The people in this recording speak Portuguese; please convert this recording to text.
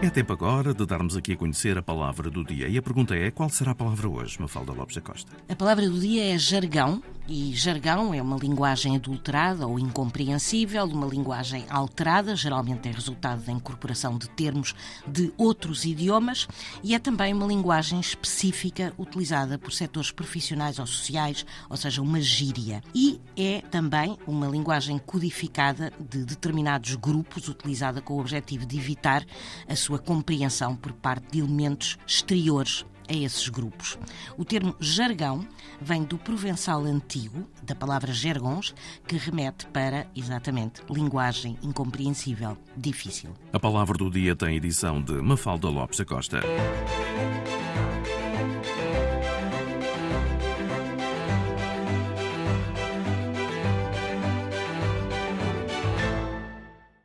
É tempo agora de darmos aqui a conhecer a palavra do dia. E a pergunta é: qual será a palavra hoje, Mafalda Lopes da Costa? A palavra do dia é jargão, e jargão é uma linguagem adulterada ou incompreensível, uma linguagem alterada, geralmente é resultado da incorporação de termos de outros idiomas, e é também uma linguagem específica utilizada por setores profissionais ou sociais, ou seja, uma gíria. E é também uma linguagem codificada de determinados grupos, utilizada com o objetivo de evitar a sua compreensão por parte de elementos exteriores a esses grupos. O termo jargão vem do provençal antigo, da palavra gergons, que remete para, exatamente, linguagem incompreensível, difícil. A palavra do dia tem edição de Mafalda Lopes da Costa.